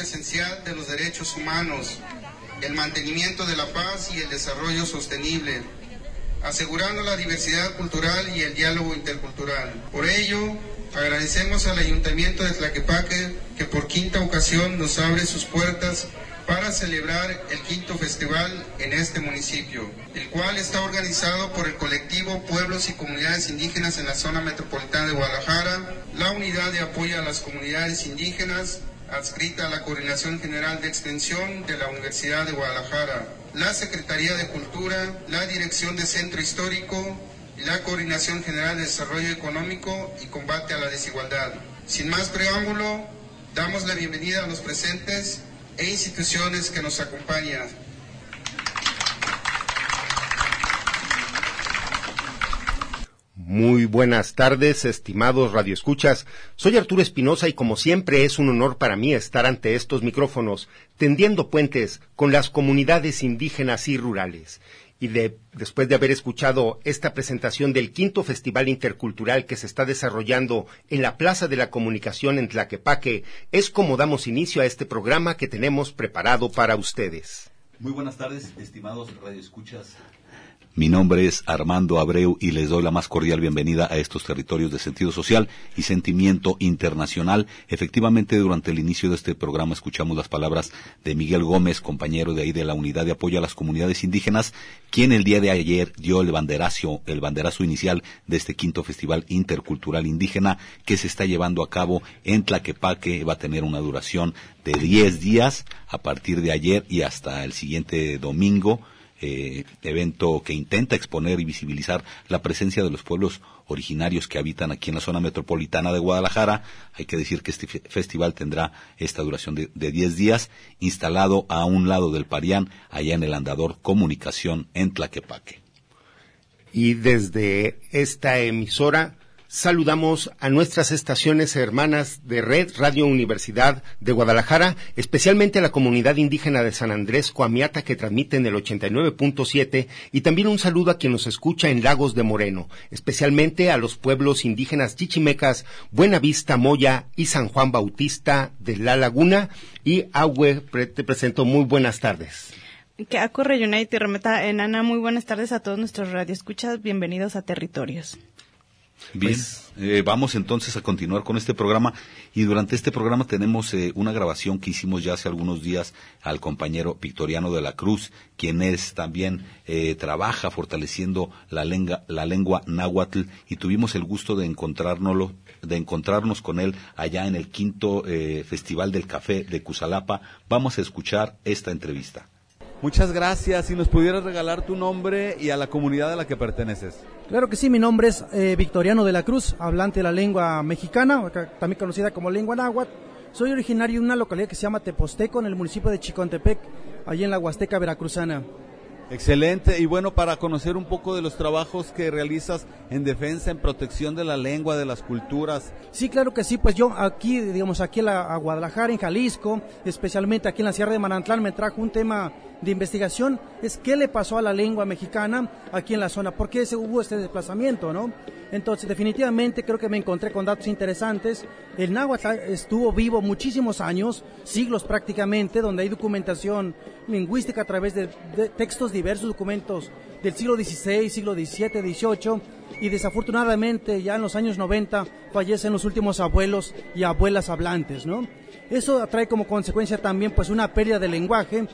Esencial de los derechos humanos, el mantenimiento de la paz y el desarrollo sostenible, asegurando la diversidad cultural y el diálogo intercultural. Por ello, agradecemos al Ayuntamiento de Tlaquepaque que por quinta ocasión nos abre sus puertas para celebrar el quinto festival en este municipio, el cual está organizado por el colectivo Pueblos y Comunidades Indígenas en la zona metropolitana de Guadalajara, la Unidad de Apoyo a las Comunidades Indígenas, adscrita a la Coordinación General de Extensión de la Universidad de Guadalajara, la Secretaría de Cultura, la Dirección de Centro Histórico y la Coordinación General de Desarrollo Económico y Combate a la Desigualdad. Sin más preámbulo, damos la bienvenida a los presentes e instituciones que nos acompañan. Muy buenas tardes, estimados radioescuchas. Soy Arturo Espinosa y como siempre es un honor para mí estar ante estos micrófonos, tendiendo puentes con las comunidades indígenas y rurales. Y de, después de haber escuchado esta presentación del quinto Festival Intercultural que se está desarrollando en la Plaza de la Comunicación en Tlaquepaque, es como damos inicio a este programa que tenemos preparado para ustedes. Muy buenas tardes, estimados radioescuchas. Mi nombre es Armando Abreu y les doy la más cordial bienvenida a estos territorios de sentido social y sentimiento internacional. Efectivamente, durante el inicio de este programa escuchamos las palabras de Miguel Gómez, compañero de ahí de la Unidad de Apoyo a las Comunidades Indígenas, quien el día de ayer dio el banderazo, el banderazo inicial de este quinto Festival Intercultural Indígena que se está llevando a cabo en Tlaquepaque. Va a tener una duración de 10 días a partir de ayer y hasta el siguiente domingo eh, evento que intenta exponer y visibilizar la presencia de los pueblos originarios que habitan aquí en la zona metropolitana de Guadalajara. Hay que decir que este festival tendrá esta duración de, de 10 días, instalado a un lado del Parián, allá en el andador Comunicación en Tlaquepaque. Y desde esta emisora saludamos a nuestras estaciones hermanas de Red Radio Universidad de Guadalajara, especialmente a la comunidad indígena de San Andrés Coamiata que transmite en el 89.7 y también un saludo a quien nos escucha en Lagos de Moreno, especialmente a los pueblos indígenas chichimecas Buenavista, Moya y San Juan Bautista de La Laguna y Agüe, te presento muy buenas tardes. Que ocurre United Remeta Enana, muy buenas tardes a todos nuestros radioescuchas, bienvenidos a Territorios. Bien, pues, eh, vamos entonces a continuar con este programa y durante este programa tenemos eh, una grabación que hicimos ya hace algunos días al compañero Victoriano de la Cruz, quien es también eh, trabaja fortaleciendo la lengua, la lengua náhuatl y tuvimos el gusto de encontrárnoslo, de encontrarnos con él allá en el quinto Festival del Café de Cusalapa. Vamos a escuchar esta entrevista. Muchas gracias. Si nos pudieras regalar tu nombre y a la comunidad a la que perteneces. Claro que sí, mi nombre es eh, Victoriano de la Cruz, hablante de la lengua mexicana, también conocida como lengua náhuatl. Soy originario de una localidad que se llama Teposteco, en el municipio de Chicontepec, allí en la Huasteca Veracruzana. Excelente. Y bueno, para conocer un poco de los trabajos que realizas en defensa, en protección de la lengua, de las culturas. Sí, claro que sí. Pues yo aquí, digamos, aquí en la, a Guadalajara, en Jalisco, especialmente aquí en la Sierra de Manantlán, me trajo un tema de investigación es qué le pasó a la lengua mexicana aquí en la zona, por qué hubo este desplazamiento, ¿no? Entonces, definitivamente creo que me encontré con datos interesantes. El náhuatl estuvo vivo muchísimos años, siglos prácticamente, donde hay documentación lingüística a través de, textos diversos, documentos del siglo XVI, siglo XVII, XVIII, y desafortunadamente ya en los años 90 fallecen los últimos abuelos y abuelas hablantes, ¿no? Eso trae como consecuencia también pues una pérdida de lenguaje,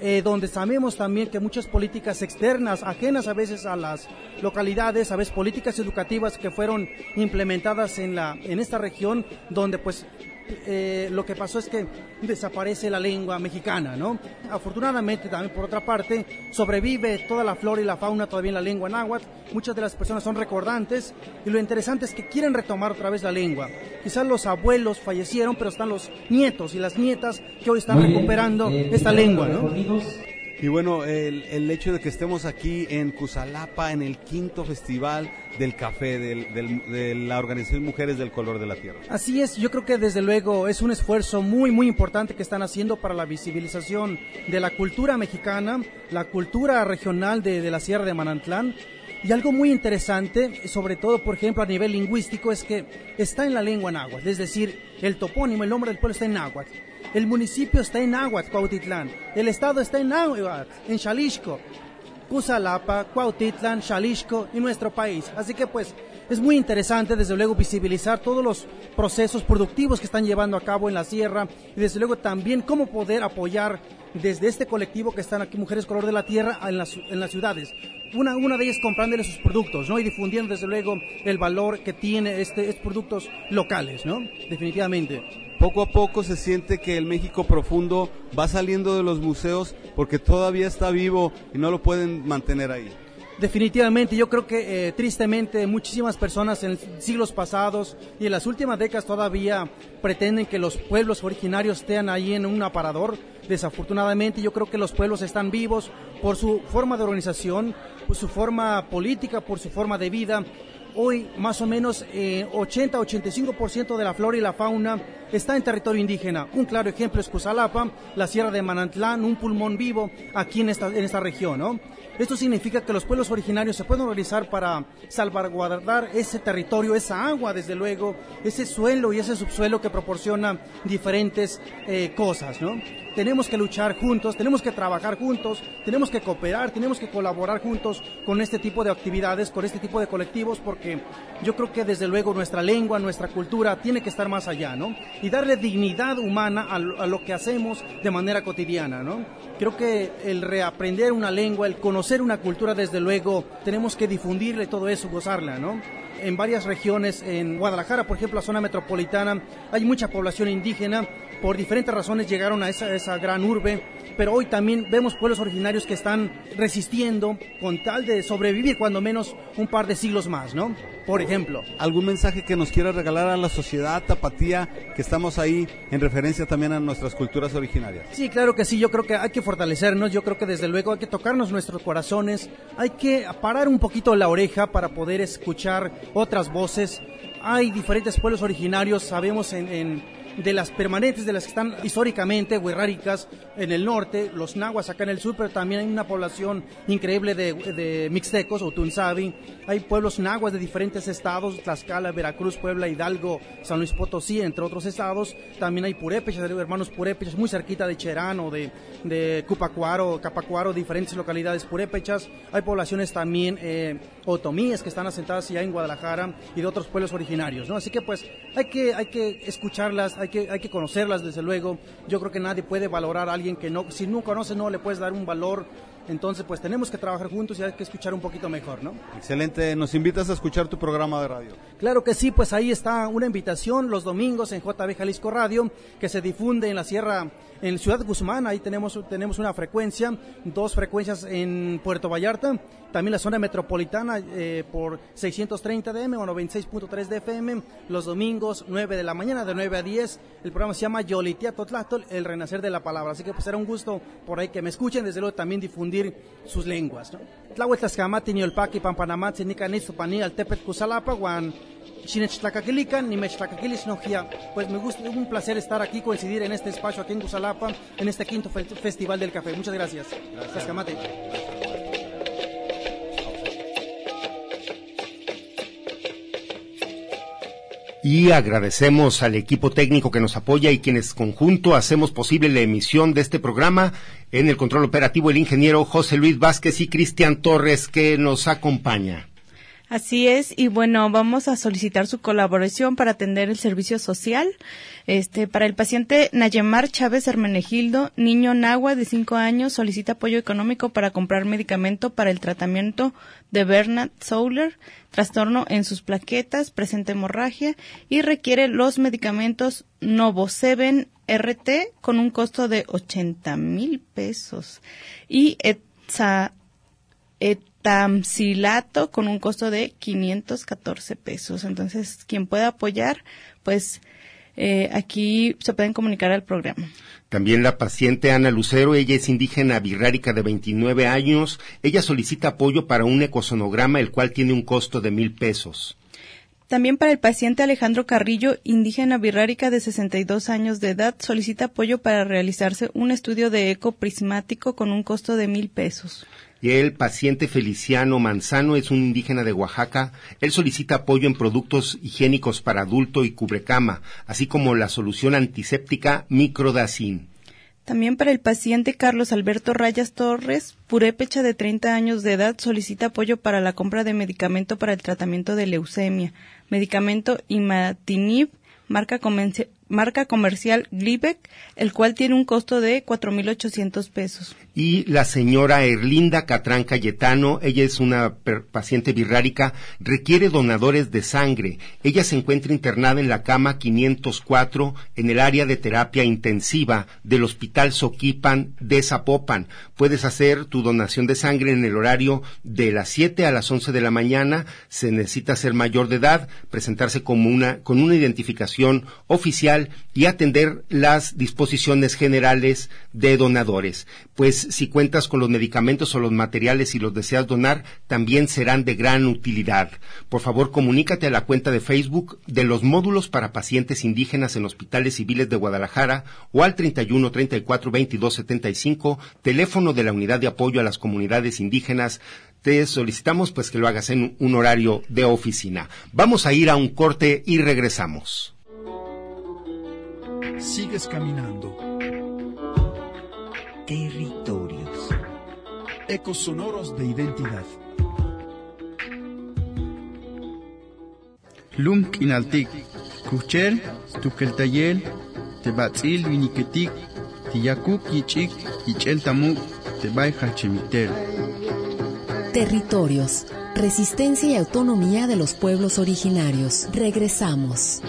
eh, donde sabemos también que muchas políticas externas, ajenas a veces a las localidades, a veces políticas educativas que fueron implementadas en, la, en esta región, donde pues eh, lo que pasó es que desaparece la lengua mexicana, ¿no? Afortunadamente también por otra parte sobrevive toda la flora y la fauna todavía en la lengua náhuatl. Muchas de las personas son recordantes y lo interesante es que quieren retomar otra vez la lengua. Quizás los abuelos fallecieron, pero están los nietos y las nietas que hoy están recuperando esta lengua, ¿no? Y bueno, el, el, hecho de que estemos aquí en Cusalapa, en el quinto festival del café, del, de la Organización Mujeres del Color de la Tierra. Así es, yo creo que desde luego es un esfuerzo muy, muy importante que están haciendo para la visibilización de la cultura mexicana, la cultura regional de, de la Sierra de Manantlán. Y algo muy interesante, sobre todo, por ejemplo, a nivel lingüístico, es que está en la lengua náhuatl, es decir, el topónimo, el nombre del pueblo está en náhuatl. El municipio está en Nahuatl, Cuautitlán. El estado está en Nahuatl, en Xalisco. Cusalapa, Cuautitlán, Xalisco y nuestro país. Así que pues es muy interesante desde luego visibilizar todos los procesos productivos que están llevando a cabo en la sierra y desde luego también cómo poder apoyar desde este colectivo que están aquí Mujeres Color de la Tierra en las, en las ciudades. Una, una de ellas comprándole sus productos, ¿no? Y difundiendo desde luego el valor que tiene este, estos productos locales, ¿no? Definitivamente poco a poco se siente que el México profundo va saliendo de los museos porque todavía está vivo y no lo pueden mantener ahí. Definitivamente, yo creo que eh, tristemente muchísimas personas en siglos pasados y en las últimas décadas todavía pretenden que los pueblos originarios estén ahí en un aparador. Desafortunadamente, yo creo que los pueblos están vivos por su forma de organización, por su forma política, por su forma de vida hoy más o menos 80-85% eh, de la flora y la fauna está en territorio indígena. Un claro ejemplo es Cusalapa, la Sierra de Manantlán, un pulmón vivo aquí en esta, en esta región. ¿no? Esto significa que los pueblos originarios se pueden organizar para salvaguardar ese territorio, esa agua, desde luego, ese suelo y ese subsuelo que proporciona diferentes eh, cosas. ¿no? Tenemos que luchar juntos, tenemos que trabajar juntos, tenemos que cooperar, tenemos que colaborar juntos con este tipo de actividades, con este tipo de colectivos, porque yo creo que desde luego nuestra lengua, nuestra cultura tiene que estar más allá, ¿no? Y darle dignidad humana a lo, que hacemos de manera cotidiana, ¿no? Creo que el reaprender una lengua, el conocer una cultura, desde luego, tenemos que difundirle todo eso, gozarla, ¿no? en varias regiones, en Guadalajara, por ejemplo, la zona metropolitana, hay mucha población indígena por diferentes razones llegaron a esa, esa gran urbe, pero hoy también vemos pueblos originarios que están resistiendo con tal de sobrevivir cuando menos un par de siglos más, ¿no? Por ejemplo. ¿Algún mensaje que nos quiera regalar a la sociedad tapatía que estamos ahí en referencia también a nuestras culturas originarias? Sí, claro que sí, yo creo que hay que fortalecernos, yo creo que desde luego hay que tocarnos nuestros corazones, hay que parar un poquito la oreja para poder escuchar otras voces. Hay diferentes pueblos originarios, sabemos en de las permanentes, de las que están históricamente huerráricas en el norte, los nahuas acá en el sur, pero también hay una población increíble de, de mixtecos o tunzavi. Hay pueblos nahuas de diferentes estados, Tlaxcala, Veracruz, Puebla, Hidalgo, San Luis Potosí, entre otros estados. También hay purépechas, hermanos purépechas, muy cerquita de Cherán o de, de Cupacuaro, Capacuaro, diferentes localidades purépechas. Hay poblaciones también eh, otomíes que están asentadas ya en Guadalajara y de otros pueblos originarios, ¿no? Así que pues hay que, hay que escucharlas, que, hay que conocerlas desde luego. Yo creo que nadie puede valorar a alguien que no, si no conoce no le puedes dar un valor entonces, pues tenemos que trabajar juntos y hay que escuchar un poquito mejor, ¿no? Excelente. ¿Nos invitas a escuchar tu programa de radio? Claro que sí, pues ahí está una invitación los domingos en JB Jalisco Radio, que se difunde en la Sierra, en Ciudad Guzmán. Ahí tenemos, tenemos una frecuencia, dos frecuencias en Puerto Vallarta, también la zona metropolitana eh, por 630 DM o 96.3 de FM, los domingos 9 de la mañana, de 9 a 10. El programa se llama Yolitia Totlatol, el renacer de la palabra. Así que pues será un gusto por ahí que me escuchen, desde luego también difundir difundir sus lenguas. ¿no? Tlahuel Tlaxcamati, Niolpaqui, Pampanamatzi, Nicanitzo, Pani, Altepet, Cusalapa, Guan, Chinechtlacakilican, Nimechtlacakilish, Nojia. Pues me gusta, un placer estar aquí, coincidir en este espacio aquí en Cusalapa, en este quinto fe- Festival del Café. Muchas gracias. Tlaxcamati. Y agradecemos al equipo técnico que nos apoya y quienes conjunto hacemos posible la emisión de este programa. En el control operativo el ingeniero José Luis Vázquez y Cristian Torres que nos acompaña. Así es, y bueno, vamos a solicitar su colaboración para atender el servicio social. Este, para el paciente Nayemar Chávez Hermenegildo, niño Nahua de 5 años, solicita apoyo económico para comprar medicamento para el tratamiento de Bernard Souler, trastorno en sus plaquetas, presenta hemorragia y requiere los medicamentos Novoseven RT con un costo de 80 mil pesos y Etza- etamcilato con un costo de 514 pesos. Entonces, quien pueda apoyar, pues eh, aquí se pueden comunicar al programa. También la paciente Ana Lucero, ella es indígena birrárica de 29 años. Ella solicita apoyo para un ecosonograma, el cual tiene un costo de mil pesos. También para el paciente Alejandro Carrillo, indígena birrárica de 62 años de edad, solicita apoyo para realizarse un estudio de eco prismático con un costo de mil pesos. Y el paciente Feliciano Manzano es un indígena de Oaxaca. Él solicita apoyo en productos higiénicos para adulto y cubrecama, así como la solución antiséptica Microdacin. También para el paciente Carlos Alberto Rayas Torres, purépecha de 30 años de edad, solicita apoyo para la compra de medicamento para el tratamiento de leucemia. Medicamento Imatinib, marca, marca comercial Glivec, el cual tiene un costo de 4.800 pesos. Y la señora Erlinda Catrán Cayetano, ella es una paciente birrárica, requiere donadores de sangre. Ella se encuentra internada en la cama 504 en el área de terapia intensiva del Hospital Soquipan de Zapopan. Puedes hacer tu donación de sangre en el horario de las 7 a las 11 de la mañana. Se necesita ser mayor de edad, presentarse como una, con una identificación oficial y atender las disposiciones generales de donadores. Pues si cuentas con los medicamentos o los materiales y los deseas donar, también serán de gran utilidad. Por favor, comunícate a la cuenta de Facebook de los módulos para pacientes indígenas en hospitales civiles de Guadalajara o al 31 34 22 75, teléfono de la Unidad de Apoyo a las Comunidades Indígenas. Te solicitamos pues que lo hagas en un horario de oficina. Vamos a ir a un corte y regresamos. Sigues caminando. Territorios. Ecos sonoros de identidad. Lum kinaltik, kuchel, tukeltayel, tebatzil viniketik, tiyakuk yichik, yichel tamuk, tebay. Territorios. Resistencia y autonomía de los pueblos originarios. Regresamos.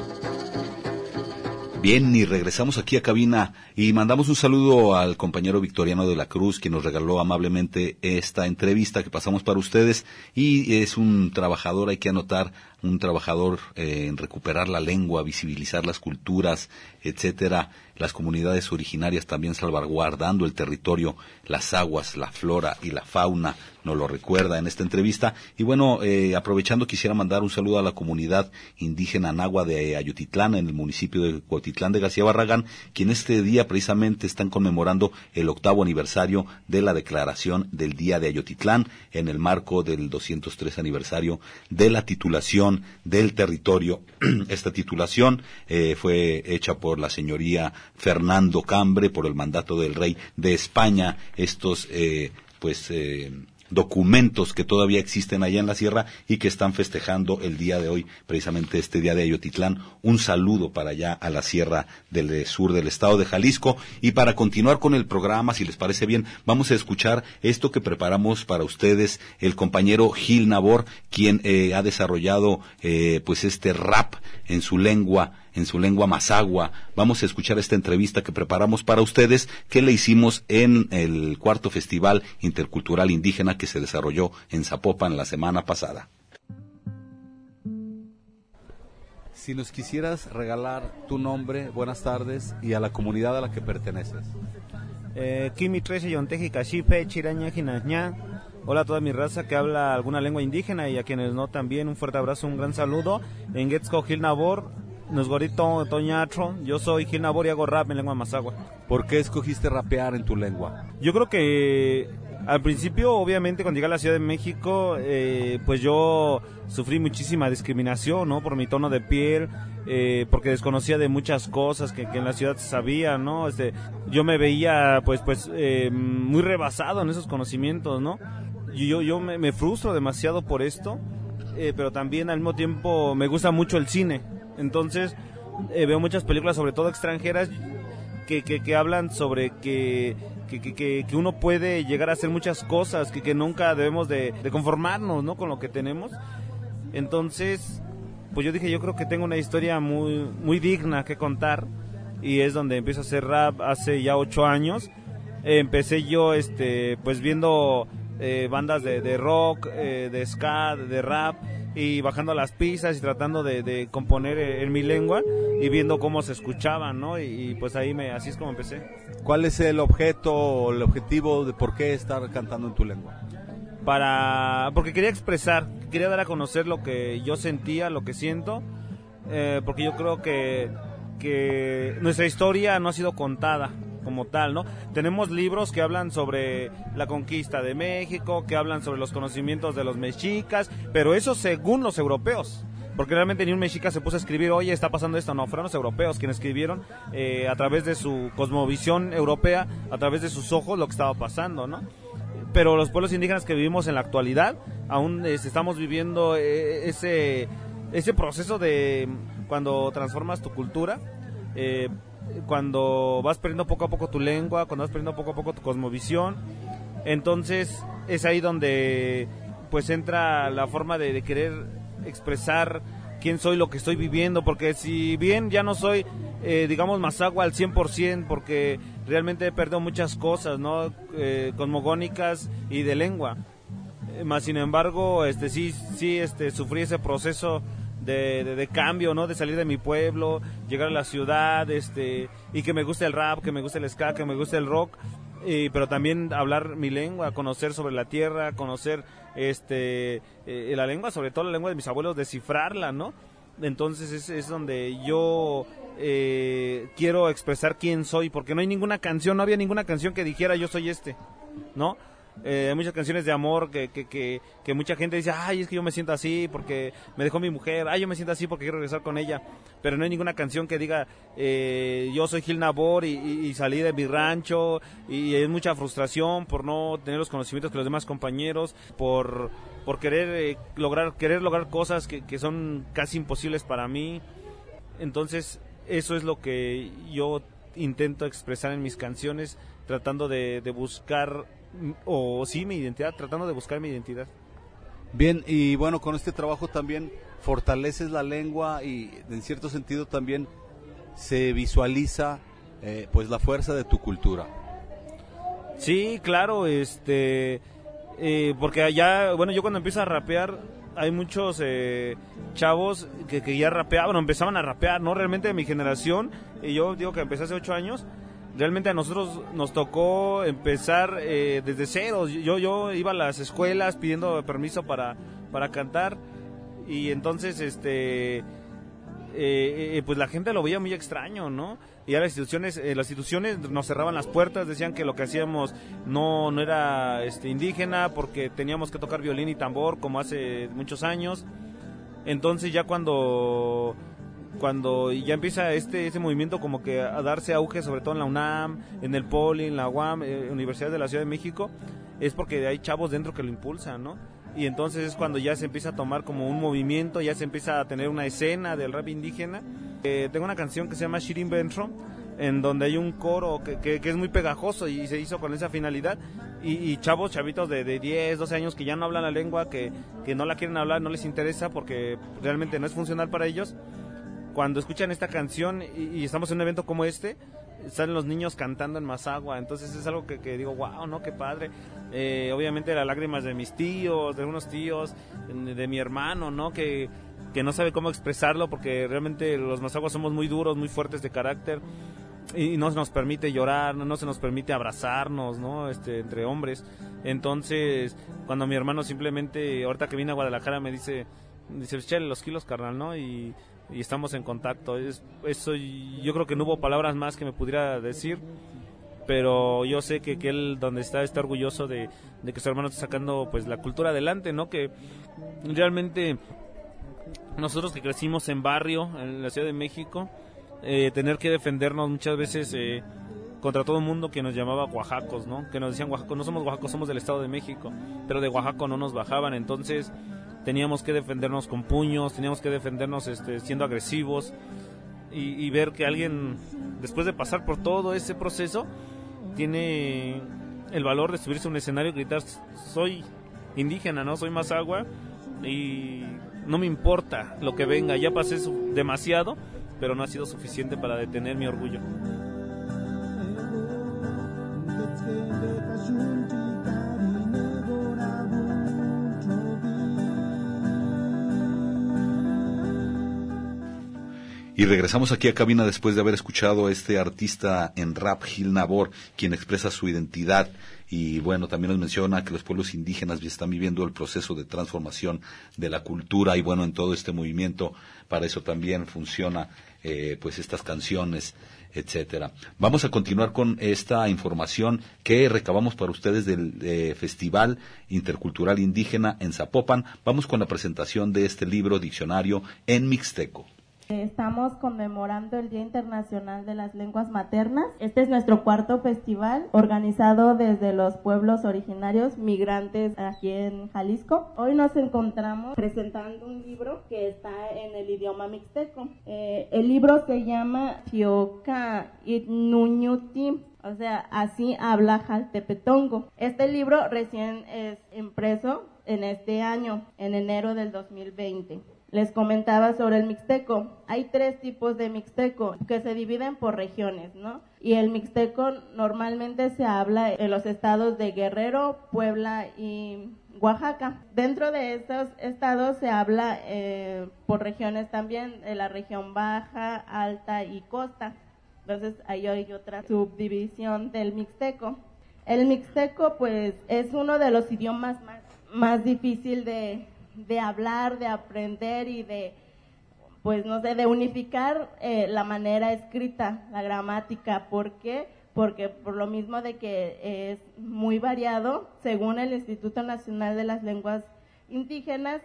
Bien, y regresamos aquí a cabina y mandamos un saludo al compañero Victoriano de la Cruz, que nos regaló amablemente esta entrevista que pasamos para ustedes. Y es un trabajador, hay que anotar, un trabajador eh, en recuperar la lengua, visibilizar las culturas, etcétera, las comunidades originarias también salvaguardando el territorio, las aguas, la flora y la fauna, nos lo recuerda en esta entrevista. Y bueno, eh, aprovechando quisiera mandar un saludo a la comunidad indígena Nahua de Ayotitlán, en el municipio de Cuautitlán de García Barragán, quien este día precisamente están conmemorando el octavo aniversario de la declaración del Día de Ayotitlán, en el marco del 203 aniversario de la titulación del territorio. Esta titulación eh, fue hecha por la señoría Fernando Cambre por el mandato del rey de España. Estos, eh, pues, eh, documentos que todavía existen allá en la sierra y que están festejando el día de hoy, precisamente este día de Ayotitlán. Un saludo para allá a la sierra del sur del estado de Jalisco. Y para continuar con el programa, si les parece bien, vamos a escuchar esto que preparamos para ustedes el compañero Gil Nabor, quien eh, ha desarrollado eh, pues este rap en su lengua en su lengua mazagua. Vamos a escuchar esta entrevista que preparamos para ustedes, que le hicimos en el cuarto Festival Intercultural Indígena que se desarrolló en Zapopan la semana pasada. Si nos quisieras regalar tu nombre, buenas tardes, y a la comunidad a la que perteneces. Eh, Kimi 13 Yonteji Kashipe, Chiraña. Hola a toda mi raza que habla alguna lengua indígena y a quienes no también un fuerte abrazo, un gran saludo. En Getsko Gil Nabor, Nosgorito Toñatro, yo soy Gil Nabor y hago rap en lengua mazagua. ¿Por qué escogiste rapear en tu lengua? Yo creo que al principio, obviamente, cuando llegué a la Ciudad de México, eh, pues yo sufrí muchísima discriminación, ¿no? Por mi tono de piel, eh, porque desconocía de muchas cosas que, que, en la ciudad se sabía, ¿no? Este, yo me veía, pues, pues, eh, muy rebasado en esos conocimientos, ¿no? Y yo, yo me, me frustro demasiado por esto, eh, pero también al mismo tiempo me gusta mucho el cine. Entonces, eh, veo muchas películas, sobre todo extranjeras, que, que, hablan sobre que que, que, que, uno puede llegar a hacer muchas cosas, que, que nunca debemos de, conformarnos ¿no? con lo que tenemos. Entonces, pues yo dije, yo creo que tengo una historia muy, muy digna que contar y es donde empiezo a hacer rap hace ya ocho años. Empecé yo este, pues viendo eh, bandas de, de rock, eh, de ska, de rap y bajando las pistas y tratando de, de componer en mi lengua y viendo cómo se escuchaban, ¿no? Y, y, pues ahí me, así es como empecé. ¿Cuál es el objeto o el objetivo de por qué estar cantando en tu lengua? Para, porque quería expresar, quería dar a conocer lo que yo sentía, lo que siento, eh, porque yo creo que, que nuestra historia no ha sido contada como tal, ¿no? Tenemos libros que hablan sobre la conquista de México, que hablan sobre los conocimientos de los mexicas, pero eso según los europeos. Porque realmente ni un mexica se puso a escribir, oye, está pasando esto. No, fueron los europeos quienes escribieron eh, a través de su cosmovisión europea, a través de sus ojos, lo que estaba pasando, ¿no? Pero los pueblos indígenas que vivimos en la actualidad, aún eh, estamos viviendo eh, ese, ese proceso de cuando transformas tu cultura, eh, cuando vas perdiendo poco a poco tu lengua, cuando vas perdiendo poco a poco tu cosmovisión. Entonces es ahí donde pues entra la forma de, querer expresar quién soy, lo que estoy viviendo, porque si bien ya no soy, eh, digamos, Mazagua al 100%, porque realmente he perdido muchas cosas, ¿no? Eh, cosmogónicas y de lengua. Eh, más sin embargo, este sí, sí, este, sufrí ese proceso de, de, de, cambio, ¿no? De salir de mi pueblo, llegar a la ciudad, este, y que me guste el rap, que me guste el ska, que me guste el rock, y, pero también hablar mi lengua, conocer sobre la tierra, conocer este eh, la lengua, sobre todo la lengua de mis abuelos, descifrarla, ¿no? Entonces es, es donde yo eh, quiero expresar quién soy, porque no hay ninguna canción, no había ninguna canción que dijera yo soy este, ¿no? Eh, hay muchas canciones de amor que, que, que, mucha gente dice, ay, es que yo me siento así porque me dejó mi mujer, ay, yo me siento así porque quiero regresar con ella, pero no hay ninguna canción que diga, eh, yo soy Gil Nabor y, y, y, salí de mi rancho y hay mucha frustración por no tener los conocimientos que los demás compañeros, por, por querer eh, lograr, querer lograr cosas que, que son casi imposibles para mí. Entonces, eso es lo que yo intento expresar en mis canciones, tratando de, de buscar o sí mi identidad, tratando de buscar mi identidad. Bien, y bueno, con este trabajo también fortaleces la lengua y en cierto sentido también se visualiza eh, pues la fuerza de tu cultura. Sí, claro, este, eh, porque allá, bueno, yo cuando empiezo a rapear, hay muchos eh, chavos que, que, ya rapeaban, o empezaban a rapear, ¿no? Realmente de mi generación, y yo digo que empecé hace ocho años, realmente a nosotros nos tocó empezar eh, desde cero. Yo, yo iba a las escuelas pidiendo permiso para, para cantar y entonces este eh, eh, pues la gente lo veía muy extraño, ¿no? Y a las instituciones, eh, las instituciones nos cerraban las puertas, decían que lo que hacíamos no, no era este, indígena porque teníamos que tocar violín y tambor como hace muchos años. Entonces ya cuando cuando ya empieza este ese movimiento como que a darse auge sobre todo en la UNAM, en el Poli, en la UAM, eh, Universidad de la Ciudad de México, es porque hay chavos dentro que lo impulsan, ¿no? Y entonces es cuando ya se empieza a tomar como un movimiento, ya se empieza a tener una escena del rap indígena. Eh, tengo una canción que se llama Shirin Bentro, en donde hay un coro que, que, que, es muy pegajoso y se hizo con esa finalidad. Y, y chavos, chavitos de, de, 10, 12 años que ya no hablan la lengua, que, que no la quieren hablar, no les interesa porque realmente no es funcional para ellos cuando escuchan esta canción y, estamos en un evento como este, salen los niños cantando en Mazagua, entonces es algo que, digo, wow, ¿no? Qué padre. Eh, obviamente las lágrimas de mis tíos, de unos tíos, de, de mi hermano, ¿no? Que, que, no sabe cómo expresarlo porque realmente los Mazaguas somos muy duros, muy fuertes de carácter. y no se nos permite llorar, no, se nos permite abrazarnos, ¿no? Este, entre hombres. Entonces, cuando mi hermano simplemente, ahorita que viene a Guadalajara, me dice, dice, chale los kilos, carnal, ¿no? Y, estamos en contacto. Es, eso, yo creo que no hubo palabras más que me pudiera decir, pero yo sé que, que él, donde está, está orgulloso de, de que su hermano está sacando, pues, la cultura adelante, ¿no? Que realmente nosotros que crecimos en barrio, en la Ciudad de México, eh, tener que defendernos muchas veces eh, contra todo el mundo que nos llamaba oaxacos, ¿no? Que nos decían oaxacos, no somos oaxacos, somos del Estado de México, pero de Oaxaco no nos bajaban, entonces teníamos que defendernos con puños, teníamos que defendernos este, siendo agresivos y, ver que alguien, después de pasar por todo ese proceso, tiene el valor de subirse a un escenario y gritar, soy indígena, ¿no? Soy más agua y no me importa lo que venga, ya pasé demasiado pero no ha sido suficiente para detener mi orgullo. Y regresamos aquí a cabina después de haber escuchado a este artista en rap, Gil Nabor, quien expresa su identidad y bueno, también nos menciona que los pueblos indígenas están viviendo el proceso de transformación de la cultura y bueno, en todo este movimiento, para eso también funciona eh, pues estas canciones, etcétera. Vamos a continuar con esta información que recabamos para ustedes del eh, Festival Intercultural Indígena en Zapopan. Vamos con la presentación de este libro diccionario en Mixteco. Estamos conmemorando el Día Internacional de las Lenguas Maternas. Este es nuestro cuarto festival organizado desde los pueblos originarios migrantes aquí en Jalisco. Hoy nos encontramos presentando un libro que está en el idioma mixteco. Eh, el libro se llama Tioca Itnuñuti o sea, así habla Jaltepetongo. Este libro recién es impreso en este año, en enero del 2020 les comentaba sobre el mixteco. Hay tres tipos de mixteco que se dividen por regiones, ¿no? Y el mixteco normalmente se habla en los estados de Guerrero, Puebla y Oaxaca. Dentro de esos estados se habla eh, por regiones también, de la región baja, alta y costa. Entonces ahí hay otra subdivisión del mixteco. El mixteco pues es uno de los idiomas más, más difícil de, de hablar, de aprender y de, pues no sé, de unificar eh, la manera escrita, la gramática. ¿Por qué? Porque por lo mismo de que es muy variado, según el Instituto Nacional de las Lenguas Indígenas,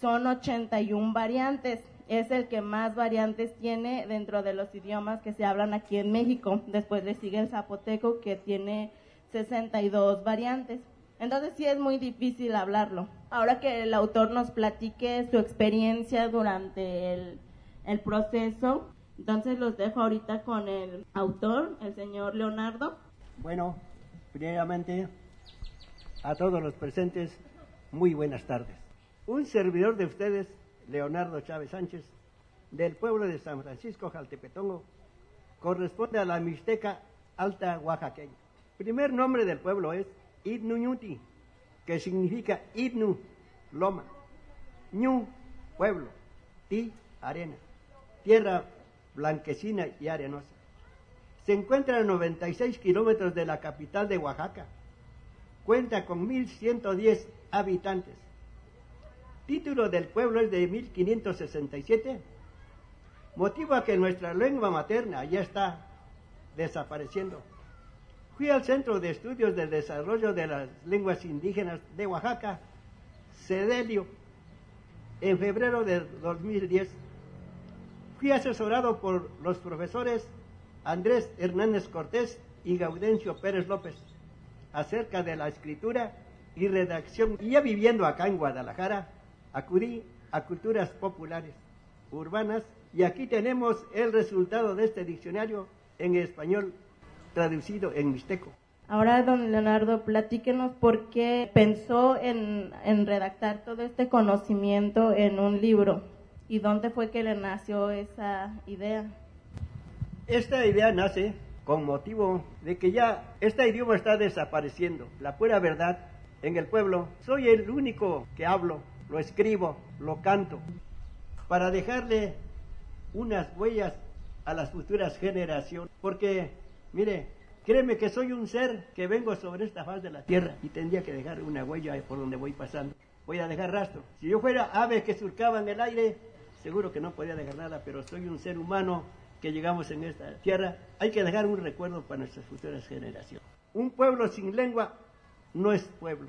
son 81 variantes. Es el que más variantes tiene dentro de los idiomas que se hablan aquí en México. Después le sigue el zapoteco, que tiene 62 variantes. Entonces sí es muy difícil hablarlo. Ahora que el autor nos platique su experiencia durante el, el proceso, entonces los dejo ahorita con el autor, el señor Leonardo. Bueno, primeramente a todos los presentes, muy buenas tardes. Un servidor de ustedes, Leonardo Chávez Sánchez, del pueblo de San Francisco Jaltepetongo, corresponde a la Mixteca Alta Oaxaqueña. Primer nombre del pueblo es Idnuñuti, que significa Idnu, loma, Ñu, pueblo, Ti, arena, tierra blanquecina y arenosa. Se encuentra a 96 kilómetros de la capital de Oaxaca. Cuenta con 1.110 habitantes. Título del pueblo es de 1567. Motivo a que nuestra lengua materna ya está desapareciendo. Fui al Centro de Estudios del Desarrollo de las Lenguas Indígenas de Oaxaca, Cedelio, en febrero de 2010. Fui asesorado por los profesores Andrés Hernández Cortés y Gaudencio Pérez López acerca de la escritura y redacción. Y ya viviendo acá en Guadalajara, acudí a culturas populares, urbanas, y aquí tenemos el resultado de este diccionario en español traducido en mixteco. Ahora, don Leonardo, platíquenos por qué pensó en, redactar todo este conocimiento en un libro y dónde fue que le nació esa idea. Esta idea nace con motivo de que ya este idioma está desapareciendo. La pura verdad, en el pueblo soy el único que hablo, lo escribo, lo canto, para dejarle unas huellas a las futuras generaciones, porque, mire, créeme que soy un ser que vengo sobre esta faz de la tierra y tendría que dejar una huella por donde voy pasando. Voy a dejar rastro. Si yo fuera ave que surcaba en el aire, seguro que no podía dejar nada, pero soy un ser humano que llegamos en esta tierra. Hay que dejar un recuerdo para nuestras futuras generaciones. Un pueblo sin lengua no es pueblo.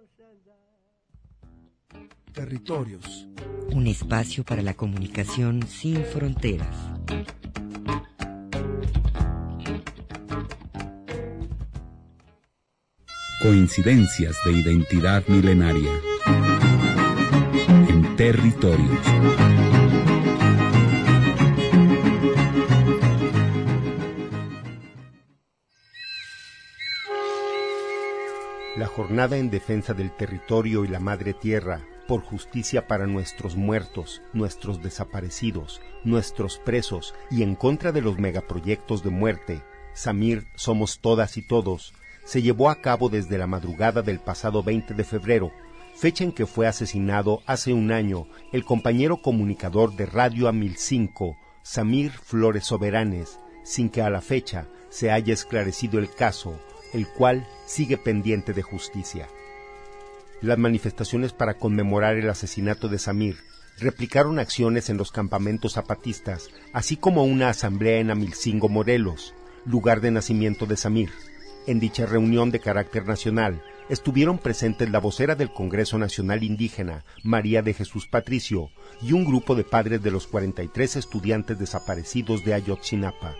Territorios. Un espacio para la comunicación sin fronteras. Coincidencias de identidad milenaria. En territorios. La jornada en defensa del territorio y la madre tierra, por justicia para nuestros muertos, nuestros desaparecidos, nuestros presos y en contra de los megaproyectos de muerte, Samir Somos Todas y Todos, se llevó a cabo desde la madrugada del pasado 20 de febrero, fecha en que fue asesinado hace un año el compañero comunicador de Radio Amil 5, Samir Flores Soberanes, sin que a la fecha se haya esclarecido el caso, el cual sigue pendiente de justicia. Las manifestaciones para conmemorar el asesinato de Samir replicaron acciones en los campamentos zapatistas, así como una asamblea en Amilcingo, Morelos, lugar de nacimiento de Samir. En dicha reunión de carácter nacional estuvieron presentes la vocera del Congreso Nacional Indígena, María de Jesús Patricio, y un grupo de padres de los 43 estudiantes desaparecidos de Ayotzinapa.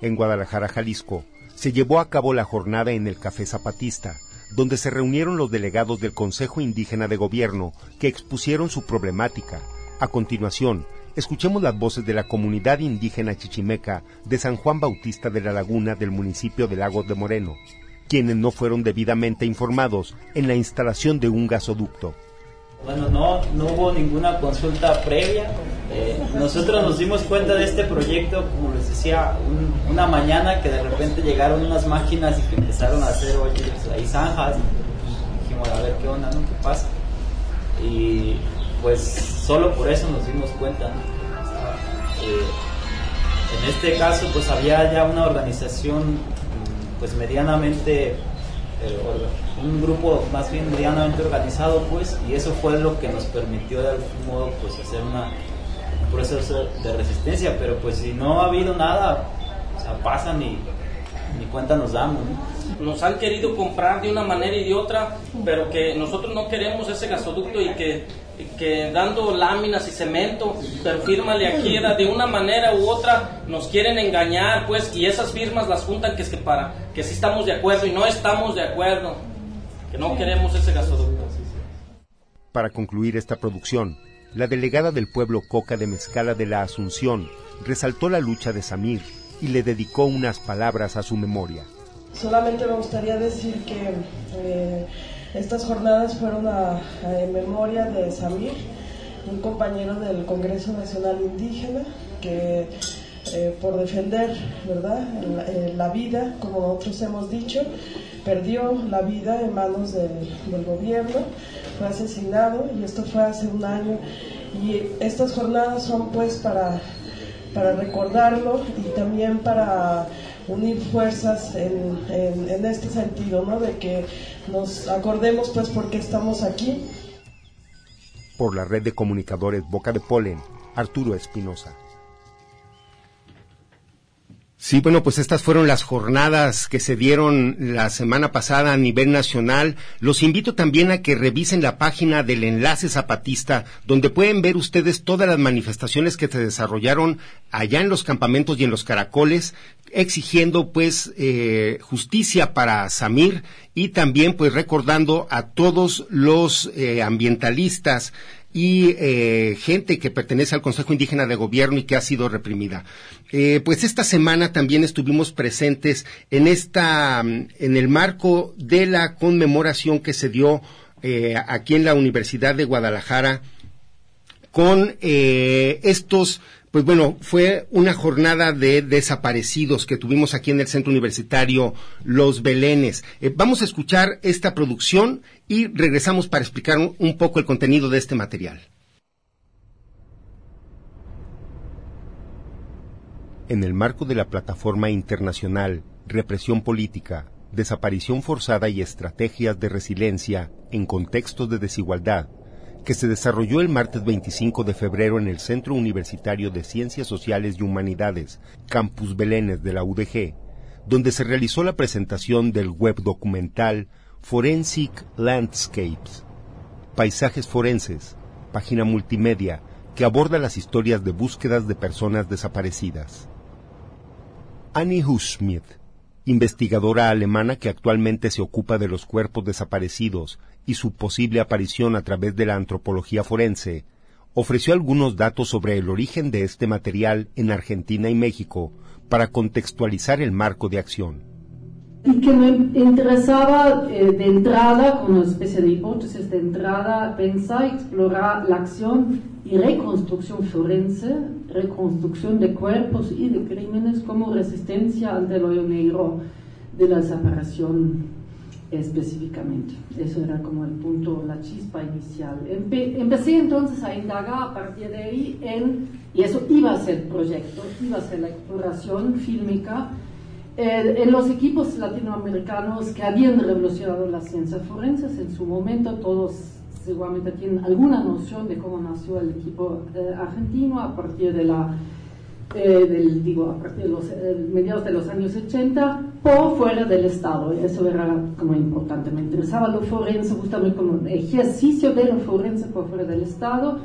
En Guadalajara, Jalisco, se llevó a cabo la jornada en el Café Zapatista, donde se reunieron los delegados del Consejo Indígena de Gobierno que expusieron su problemática. A continuación, escuchemos las voces de la comunidad indígena chichimeca de San Juan Bautista de la Laguna del municipio de Lagos de Moreno, quienes no fueron debidamente informados en la instalación de un gasoducto. Bueno, no, no hubo ninguna consulta previa. Eh, nosotros nos dimos cuenta de este proyecto, como les decía, un- una mañana que de repente llegaron unas máquinas y que empezaron a hacer hoyos ahí zanjas. Dijimos, a ver qué onda, ¿no? ¿Qué pasa? Y pues solo por eso nos dimos cuenta. ¿no? Eh, en este caso, pues había ya una organización, pues medianamente orga- un grupo más bien medianamente organizado pues y eso fue lo que nos permitió de algún modo pues hacer una, un proceso de resistencia pero pues si no ha habido nada o sea pasan y ni cuenta nos damos ¿no? nos han querido comprar de una manera y de otra, pero que nosotros no queremos ese gasoducto y que, que dando láminas y cemento, pero fírmale aquí, era de una manera u otra, nos quieren engañar, pues, y esas firmas las juntan que es que para que sí estamos de acuerdo y no estamos de acuerdo, que no queremos ese gasoducto. Para concluir esta producción, la delegada del pueblo Coca de Mezcala de la Asunción resaltó la lucha de Samir y le dedicó unas palabras a su memoria. Solamente me gustaría decir que eh, estas jornadas fueron en memoria de Samir, un compañero del Congreso Nacional Indígena que eh, por defender ¿verdad? La, eh, la vida, como nosotros hemos dicho, perdió la vida en manos de- del gobierno, fue asesinado y esto fue hace un año y estas jornadas son pues para para recordarlo y también para unir fuerzas en, en- este sentido, ¿no? De que nos acordemos pues por qué estamos aquí. Por la red de comunicadores Boca de Polen, Arturo Espinosa. Sí, bueno, pues estas fueron las jornadas que se dieron la semana pasada a nivel nacional. Los invito también a que revisen la página del Enlace Zapatista, donde pueden ver ustedes todas las manifestaciones que se desarrollaron allá en los campamentos y en los caracoles, exigiendo pues eh, justicia para Samir y también pues recordando a todos los eh, ambientalistas y eh, gente que pertenece al Consejo Indígena de Gobierno y que ha sido reprimida. Eh, pues esta semana también estuvimos presentes en esta, mm, en el marco de la conmemoración que se dio eh, aquí en la Universidad de Guadalajara con estos pues bueno, fue una jornada de desaparecidos que tuvimos aquí en el Centro Universitario Los Belenes. vamos a escuchar esta producción y regresamos para explicar un, poco el contenido de este material. En el marco de la plataforma internacional Represión Política, Desaparición Forzada y Estrategias de Resiliencia en Contextos de Desigualdad, que se desarrolló el martes 25 de febrero en el Centro Universitario de Ciencias Sociales y Humanidades, Campus Belénes de la UDG, donde se realizó la presentación del web documental Forensic Landscapes, Paisajes Forenses, página multimedia que aborda las historias de búsquedas de personas desaparecidas. Annie Huschmidt, investigadora alemana que actualmente se ocupa de los cuerpos desaparecidos y su posible aparición a través de la antropología forense, ofreció algunos datos sobre el origen de este material en Argentina y México para contextualizar el marco de acción. Y que me interesaba eh, de entrada, como una especie de hipótesis de entrada, pensar, explorar la acción y reconstrucción forense, reconstrucción de cuerpos y de crímenes como resistencia ante el hoyo negro de la separación específicamente. Eso era como el punto, la chispa inicial. empecé entonces a indagar a partir de ahí en, y eso iba a ser proyecto, iba a ser la exploración fílmica en los equipos latinoamericanos que habían revolucionado las ciencias forenses en su momento, todos seguramente tienen alguna noción de cómo nació el equipo eh, argentino a partir de la eh, del, digo, a partir de los eh, mediados de los años 80, por fuera del Estado. Eso era como importante. Me interesaba lo forense, justamente como ejercicio de lo forense por fuera del Estado.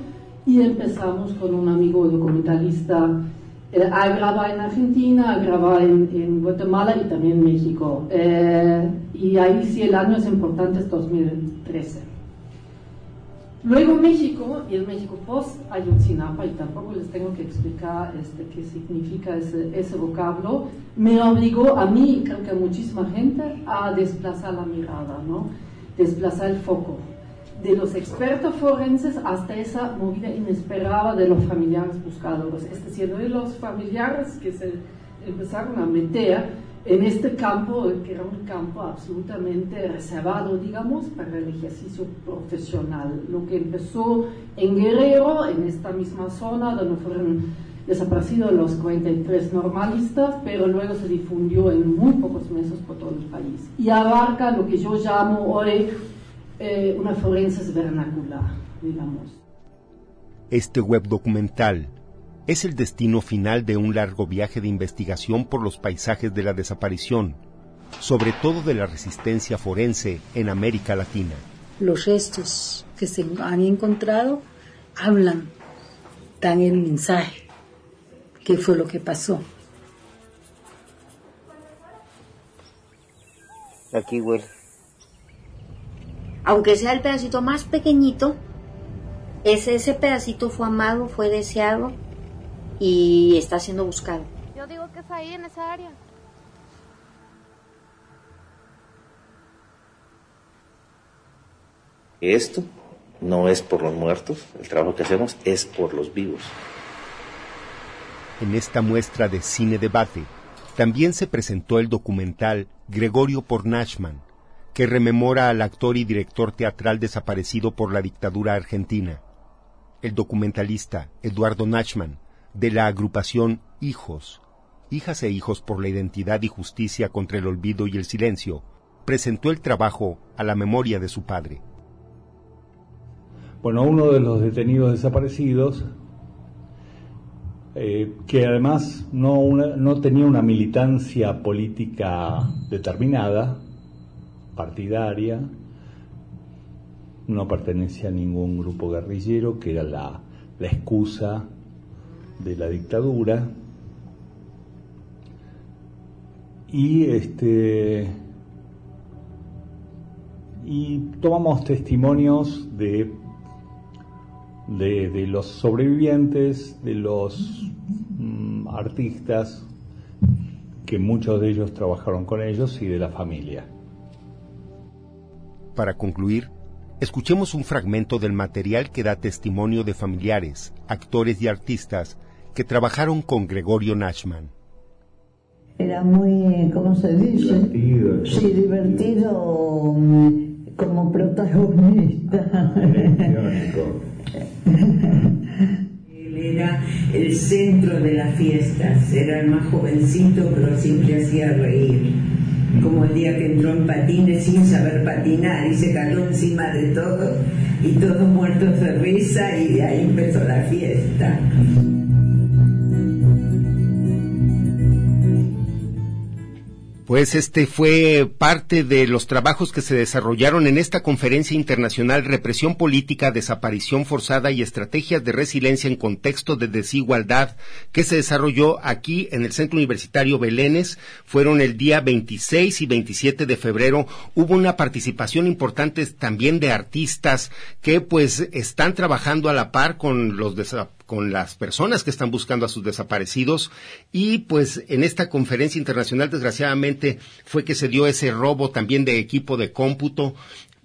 Y empezamos con un amigo documentalista eh, ha grabado en Argentina, ha grabado en, Guatemala y también en México. Eh, y ahí sí el año es importante, es 2013. Luego México, y el México post Ayotzinapa, y tampoco les tengo que explicar este, qué significa ese, ese vocablo, me obligó a mí, creo que a muchísima gente, a desplazar la mirada, ¿no? desplazar el foco de los expertos forenses hasta esa movida inesperada de los familiares buscadores, es decir, de los familiares que se empezaron a meter en este campo, que era un campo absolutamente reservado, digamos, para el ejercicio profesional. Lo que empezó en Guerrero, en esta misma zona, donde fueron desaparecidos los 43 normalistas, pero luego se difundió en muy pocos meses por todo el país. Y abarca lo que yo llamo hoy eh, una forense vernacular, digamos. Este web documental es el destino final de un largo viaje de investigación por los paisajes de la desaparición, sobre todo de la resistencia forense en América Latina. Los restos que se han encontrado hablan, dan el mensaje, qué fue lo que pasó. Aquí huele aunque sea el pedacito más pequeñito, ese, ese pedacito fue amado, fue deseado y está siendo buscado. Yo digo que es ahí, en esa área. Esto no es por los muertos, el trabajo que hacemos es por los vivos. En esta muestra de cine debate también se presentó el documental Gregorio por Nashman, que rememora al actor y director teatral desaparecido por la dictadura argentina. El documentalista Eduardo Nachman, de la agrupación Hijos, Hijas e Hijos por la Identidad y Justicia contra el Olvido y el Silencio, presentó el trabajo a la memoria de su padre. Bueno, uno de los detenidos desaparecidos, eh, que además no, no tenía una militancia política determinada, partidaria, no pertenecía a ningún grupo guerrillero, que era la, la excusa de la dictadura. Y este y tomamos testimonios de de, los sobrevivientes, de los mm, artistas, que muchos de ellos trabajaron con ellos y de la familia. Para concluir, escuchemos un fragmento del material que da testimonio de familiares, actores y artistas que trabajaron con Gregorio Nachman. Era muy, ¿cómo se dice? Divertido. Sí, divertido mm, como protagonista. Él era el centro de las fiestas, era el más jovencito, pero siempre hacía reír. Como el día que entró en patines sin saber patinar y se cayó encima de todo y todos muertos de risa y ahí empezó la fiesta. Pues este fue parte de los trabajos que se desarrollaron en esta conferencia internacional Represión Política, Desaparición Forzada y Estrategias de Resiliencia en Contexto de Desigualdad, que se desarrolló aquí en el Centro Universitario Belénes. Fueron el día 26 y 27 de febrero. Hubo una participación importante también de artistas que pues están trabajando a la par con los con las personas que están buscando a sus desaparecidos. Y pues en esta conferencia internacional desgraciadamente fue que se dio ese robo también de equipo de cómputo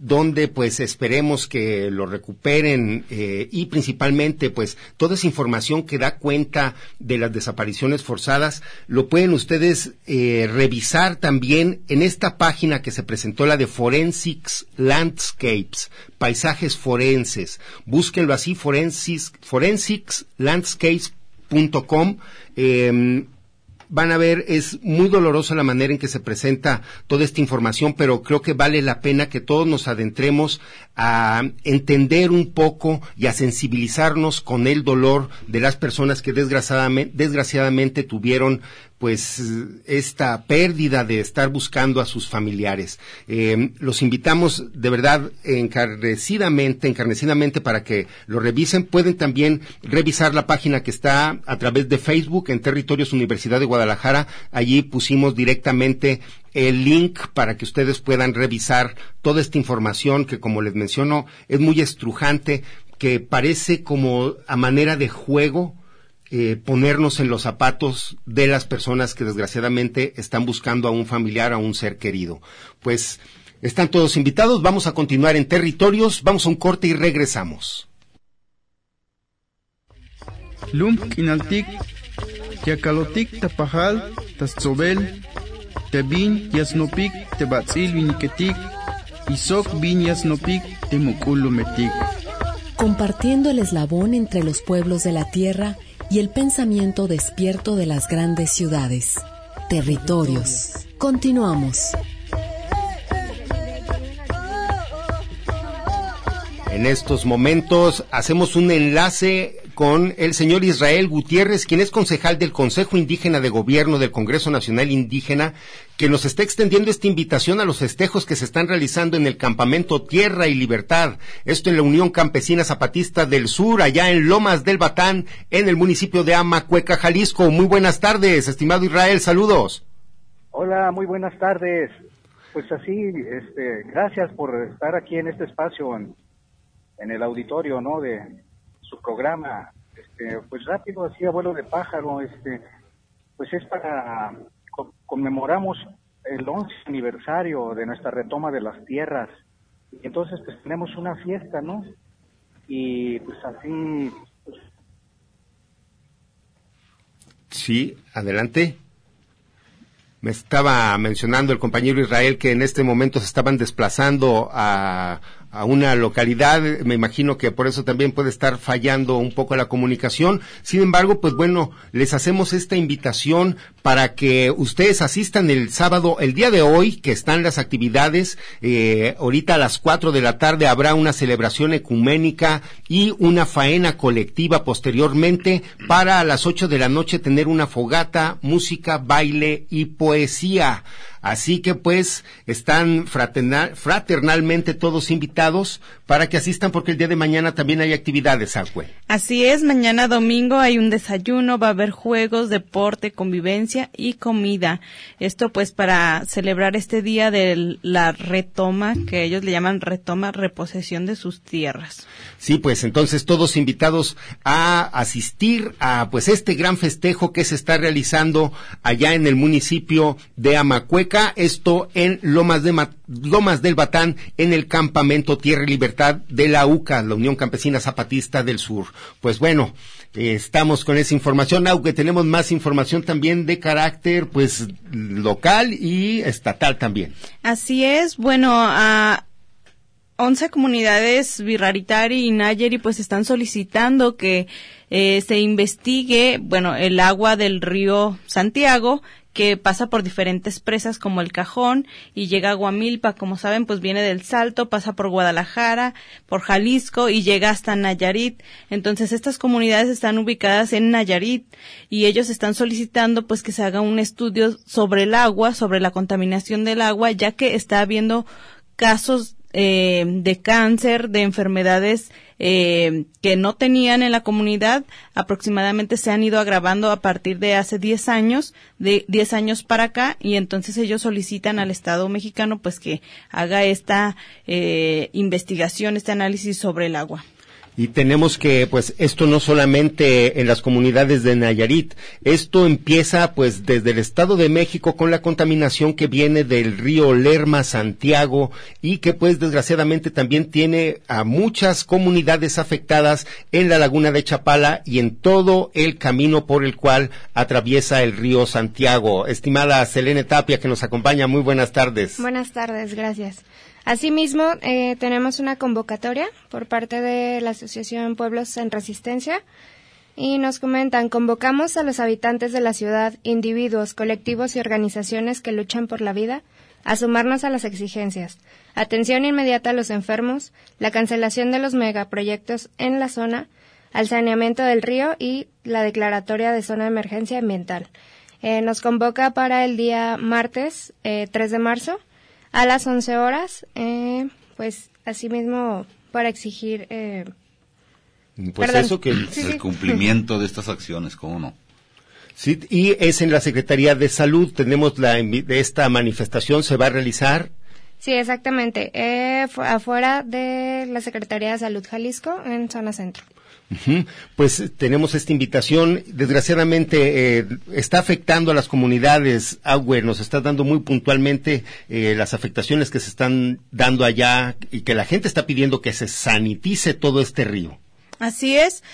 donde pues esperemos que lo recuperen eh, y principalmente pues toda esa información que da cuenta de las desapariciones forzadas lo pueden ustedes eh, revisar también en esta página que se presentó la de Forensics Landscapes paisajes forenses. Búsquenlo así forensics, forensicslandscapes.com eh, van a ver, es muy dolorosa la manera en que se presenta toda esta información, pero creo que vale la pena que todos nos adentremos a entender un poco y a sensibilizarnos con el dolor de las personas que desgraciadamente, desgraciadamente tuvieron pues esta pérdida de estar buscando a sus familiares. Eh, los invitamos de verdad encarnecidamente, encarnecidamente para que lo revisen. Pueden también revisar la página que está a través de Facebook en Territorios Universidad de Guadalajara. Allí pusimos directamente el link para que ustedes puedan revisar toda esta información que, como les menciono, es muy estrujante, que parece como a manera de juego eh, ponernos en los zapatos de las personas que desgraciadamente están buscando a un familiar, a un ser querido. Pues están todos invitados, vamos a continuar en territorios, vamos a un corte y regresamos. Lump kinaltik, yakalotik tapajal, tazobel, tebin yasnopik, tebatzil viniketik, isok bin yasnopik, temukulumetik. Compartiendo el eslabón entre los pueblos de la tierra, y el pensamiento despierto de las grandes ciudades. Territorios. Continuamos. En estos momentos hacemos un enlace con el señor Israel Gutiérrez, quien es concejal del Consejo Indígena de Gobierno del Congreso Nacional Indígena, que nos está extendiendo esta invitación a los festejos que se están realizando en el campamento Tierra y Libertad, esto en la Unión Campesina Zapatista del Sur, allá en Lomas del Batán, en el municipio de Amacueca, Jalisco. Muy buenas tardes, estimado Israel, saludos. Hola, muy buenas tardes. Pues así, este, gracias por estar aquí en este espacio, en, el auditorio, ¿no? De, su programa, este, pues rápido, así abuelo de pájaro, este, pues es para conmemoramos el 11 aniversario de nuestra retoma de las tierras. Y entonces pues tenemos una fiesta, ¿no? Y pues así pues, Sí, adelante. Me estaba mencionando el compañero Israel que en este momento se estaban desplazando a, a una localidad, me imagino que por eso también puede estar fallando un poco la comunicación. Sin embargo, pues bueno, les hacemos esta invitación para que ustedes asistan el sábado, el día de hoy, que están las actividades. Eh, ahorita a las cuatro de la tarde habrá una celebración ecuménica y una faena colectiva posteriormente para a las ocho de la noche tener una fogata, música, baile y poesía. Así que pues están fraternalmente todos invitados para que asistan porque el día de mañana también hay actividades, Acue. Así es, mañana domingo hay un desayuno, va a haber juegos, deporte, convivencia y comida. Esto pues para celebrar este día de la retoma, que ellos le llaman retoma, reposesión de sus tierras. Sí, pues entonces todos invitados a asistir a pues este gran festejo que se está realizando allá en el municipio de Amacueca, esto en Lomas, de Lomas del Batán, en el campamento Tierra y Libertad de la UCA, la Unión Campesina Zapatista del Sur. Pues bueno, eh, estamos con esa información, aunque tenemos más información también de carácter pues local y estatal también. Así es, bueno, a 11 comunidades Virraritari y Nayeri pues están solicitando que eh, se investigue, bueno, el agua del río Santiago que pasa por diferentes presas como el Cajón y llega a Guamilpa, como saben, pues viene del Salto, pasa por Guadalajara, por Jalisco y llega hasta Nayarit. Entonces estas comunidades están ubicadas en Nayarit y ellos están solicitando pues que se haga un estudio sobre el agua, sobre la contaminación del agua, ya que está habiendo casos eh, de cáncer, de enfermedades eh, que no tenían en la comunidad, aproximadamente se han ido agravando a partir de hace 10 años, de 10 años para acá, y entonces ellos solicitan al Estado mexicano pues que haga esta eh, investigación, este análisis sobre el agua. Y tenemos que, pues, esto no solamente en las comunidades de Nayarit, esto empieza, pues, desde el Estado de México con la contaminación que viene del río Lerma, Santiago, y que, pues, desgraciadamente también tiene a muchas comunidades afectadas en la laguna de Chapala y en todo el camino por el cual atraviesa el río Santiago. Estimada Selene Tapia, que nos acompaña, muy buenas tardes. Buenas tardes, gracias. Asimismo, eh, tenemos una convocatoria por parte de la Asociación Pueblos en Resistencia y nos comentan, convocamos a los habitantes de la ciudad, individuos, colectivos y organizaciones que luchan por la vida, a sumarnos a las exigencias. Atención inmediata a los enfermos, la cancelación de los megaproyectos en la zona, al saneamiento del río y la declaratoria de zona de emergencia ambiental. Eh, nos convoca para el día martes eh, 3 de marzo a las 11 horas, eh, pues asimismo para exigir... Eh, pues eso que el, cumplimiento de estas acciones, ¿cómo no? Sí, y es en la Secretaría de Salud, tenemos la, esta manifestación, se va a realizar Sí, exactamente. Eh, afuera de la Secretaría de Salud Jalisco, en zona centro. Pues eh, tenemos esta invitación. Desgraciadamente eh, está afectando a las comunidades. Agüe nos está dando muy puntualmente eh, las afectaciones que se están dando allá y que la gente está pidiendo que se sanitice todo este río. Así es.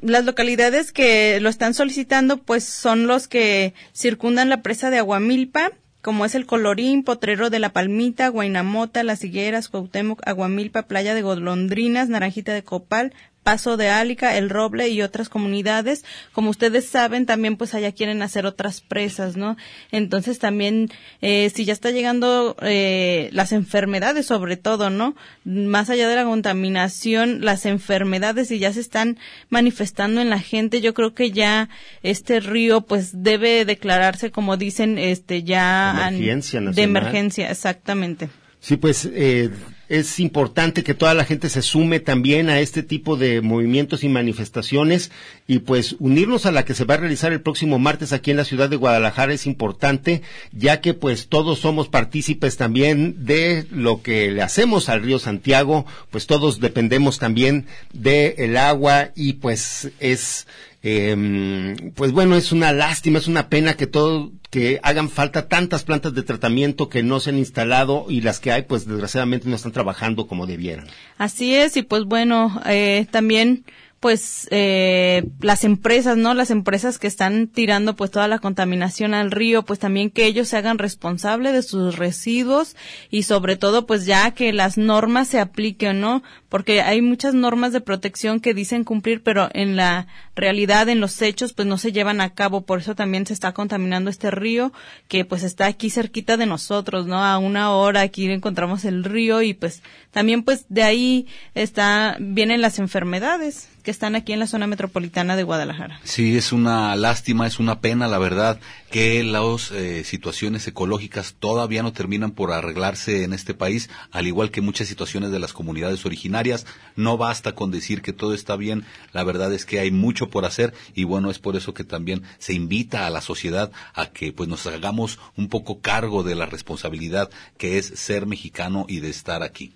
las localidades que lo están solicitando, pues son los que circundan la presa de Aguamilpa, como es el Colorín, Potrero de la Palmita, Guainamota, Las Higueras, Cuauhtémoc, Aguamilpa, Playa de Golondrinas, Naranjita de Copal, Paso de Álica, El Roble y otras comunidades. Como ustedes saben, también pues allá quieren hacer otras presas, ¿no? Entonces también, eh, si ya está llegando eh, las enfermedades sobre todo, ¿no? Más allá de la contaminación, las enfermedades y ya se están manifestando en la gente, yo creo que ya este río pues debe declararse, como dicen, este ya... Emergencia De emergencia, exactamente. Sí, pues eh, es importante que toda la gente se sume también a este tipo de movimientos y manifestaciones y pues unirnos a la que se va a realizar el próximo martes aquí en la ciudad de Guadalajara es importante ya que pues todos somos partícipes también de lo que le hacemos al río Santiago, pues todos dependemos también del agua y pues es eh, pues bueno, es una lástima, es una pena que todo, que hagan falta tantas plantas de tratamiento que no se han instalado y las que hay, pues desgraciadamente no están trabajando como debieran. Así es, y pues bueno, eh, también pues eh, las empresas, ¿no? Las empresas que están tirando pues toda la contaminación al río, pues también que ellos se hagan responsables de sus residuos y sobre todo pues ya que las normas se apliquen, ¿no? Porque hay muchas normas de protección que dicen cumplir, pero en la realidad, en los hechos, pues no se llevan a cabo. Por eso también se está contaminando este río que pues está aquí cerquita de nosotros, ¿no? A una hora aquí encontramos el río y pues también pues de ahí está vienen las enfermedades que están aquí en la zona metropolitana de Guadalajara. Sí, es una lástima, es una pena, la verdad, que las eh, situaciones ecológicas todavía no terminan por arreglarse en este país, al igual que muchas situaciones de las comunidades originarias. No basta con decir que todo está bien, la verdad es que hay mucho por hacer y bueno, es por eso que también se invita a la sociedad a que pues nos hagamos un poco cargo de la responsabilidad que es ser mexicano y de estar aquí.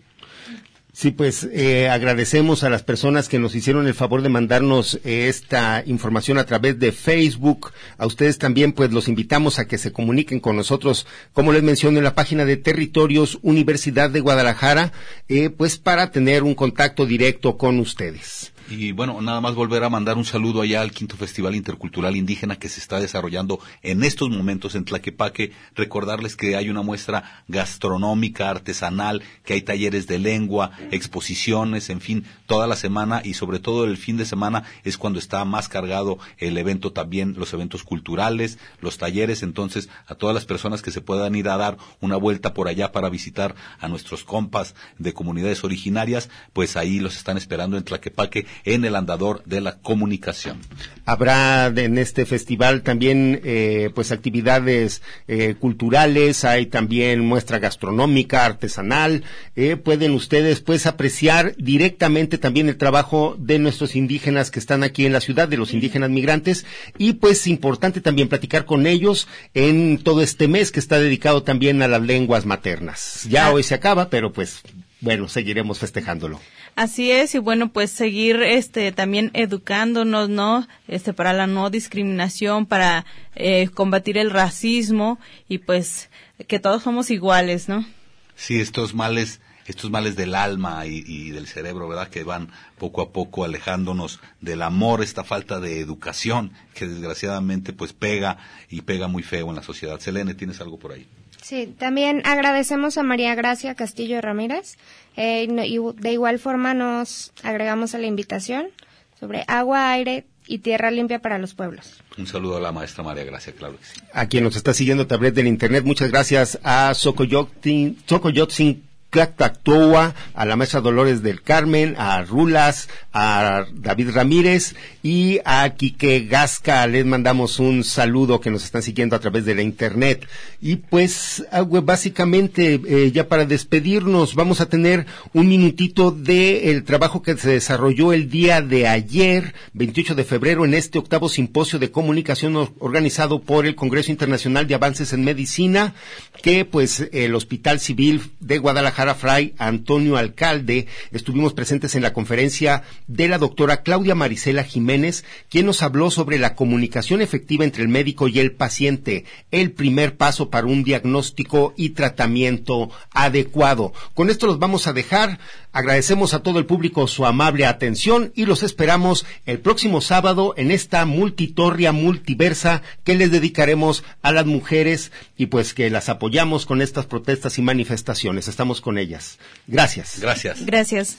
Sí, pues eh, agradecemos a las personas que nos hicieron el favor de mandarnos eh, esta información a través de Facebook. A ustedes también, pues los invitamos a que se comuniquen con nosotros, como les menciono, en la página de Territorios Universidad de Guadalajara, eh, pues para tener un contacto directo con ustedes. Y bueno, nada más volver a mandar un saludo allá al quinto Festival Intercultural Indígena que se está desarrollando en estos momentos en Tlaquepaque. Recordarles que hay una muestra gastronómica, artesanal, que hay talleres de lengua, exposiciones, en fin, toda la semana y sobre todo el fin de semana es cuando está más cargado el evento también, los eventos culturales, los talleres. Entonces, a todas las personas que se puedan ir a dar una vuelta por allá para visitar a nuestros compas de comunidades originarias, pues ahí los están esperando en Tlaquepaque en el andador de la comunicación. Habrá en este festival también eh, pues actividades eh, culturales, hay también muestra gastronómica, artesanal, eh, pueden ustedes pues apreciar directamente también el trabajo de nuestros indígenas que están aquí en la ciudad, de los indígenas migrantes y pues importante también platicar con ellos en todo este mes que está dedicado también a las lenguas maternas. Ya ah. hoy se acaba, pero pues bueno, seguiremos festejándolo. Así es, y bueno, pues seguir este también educándonos, ¿no? Este para la no discriminación, para eh, combatir el racismo y pues que todos somos iguales, ¿no? Sí, estos males estos males del alma y, y, del cerebro, ¿verdad? Que van poco a poco alejándonos del amor, esta falta de educación que desgraciadamente pues pega y pega muy feo en la sociedad. Selene, ¿tienes algo por ahí? Sí, también agradecemos a María Gracia Castillo Ramírez, eh, y de igual forma nos agregamos a la invitación sobre agua, aire y tierra limpia para los pueblos. Un saludo a la maestra María Gracia, claro que sí. A quien nos está siguiendo a través del internet, muchas gracias a Socoyotzin Tlactactoa, a la maestra Dolores del Carmen, a Rulas, a David Ramírez y a Quique Gasca. Les mandamos un saludo que nos están siguiendo a través de la internet. Y pues, ah, básicamente, eh, ya para despedirnos, vamos a tener un minutito del trabajo que se desarrolló el día de ayer, 28 de febrero, en este octavo simposio de comunicación organizado por el Congreso Internacional de Avances en Medicina, que pues el Hospital Civil de Guadalajara Fray Antonio Alcalde, estuvimos presentes en la conferencia de la doctora Claudia Marisela Jiménez, quien nos habló sobre la comunicación efectiva entre el médico y el paciente, el primer paso para un diagnóstico y tratamiento adecuado. Con esto los vamos a dejar. Agradecemos a todo el público su amable atención y los esperamos el próximo sábado en esta multitorria multiversa que les dedicaremos a las mujeres y pues que las apoyamos con estas protestas y manifestaciones. Estamos con ellas. Gracias. Gracias. Gracias.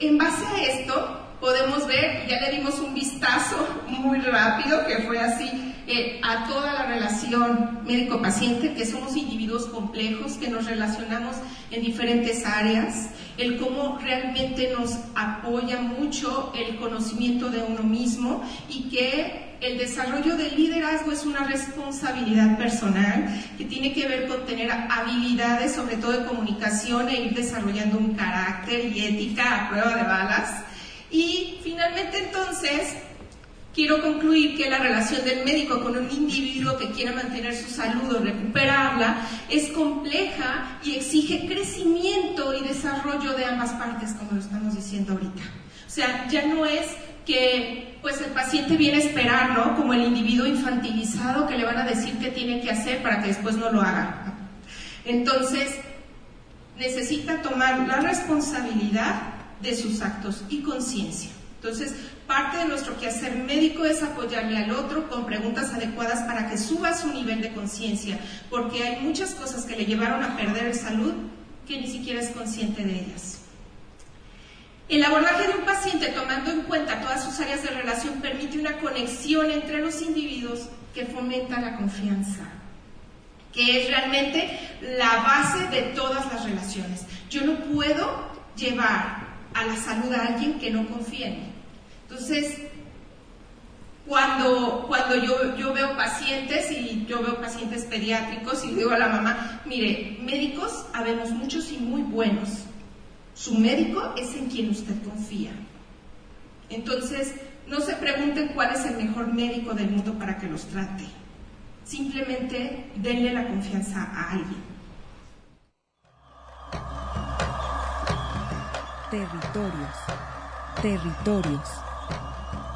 En base a esto, podemos ver, ya le dimos un vistazo muy rápido, que fue así, eh, a toda la relación médico-paciente, que somos individuos complejos, que nos relacionamos en diferentes áreas, el cómo realmente nos apoya mucho el conocimiento de uno mismo y que el desarrollo del liderazgo es una responsabilidad personal que tiene que ver con tener habilidades, sobre todo de comunicación, e ir desarrollando un carácter y ética a prueba de balas. Y finalmente entonces, quiero concluir que la relación del médico con un individuo que quiera mantener su salud o recuperarla es compleja y exige crecimiento y desarrollo de ambas partes, como lo estamos diciendo ahorita. O sea, ya no es que pues el paciente viene a esperar, ¿no? Como el individuo infantilizado que le van a decir qué tiene que hacer para que después no lo haga. Entonces, necesita tomar la responsabilidad de sus actos y conciencia. Entonces, parte de nuestro quehacer médico es apoyarle al otro con preguntas adecuadas para que suba su nivel de conciencia, porque hay muchas cosas que le llevaron a perder salud que ni siquiera es consciente de ellas. El abordaje de un paciente tomando en cuenta todas sus áreas de relación permite una conexión entre los individuos que fomenta la confianza, que es realmente la base de todas las relaciones. Yo no puedo llevar a la salud a alguien que no confíe en mí. Entonces, cuando, cuando yo, yo veo pacientes y yo veo pacientes pediátricos y digo a la mamá, mire, médicos habemos muchos y muy buenos. Su médico es en quien usted confía. Entonces, no se pregunten cuál es el mejor médico del mundo para que los trate. Simplemente denle la confianza a alguien. Territorios, territorios,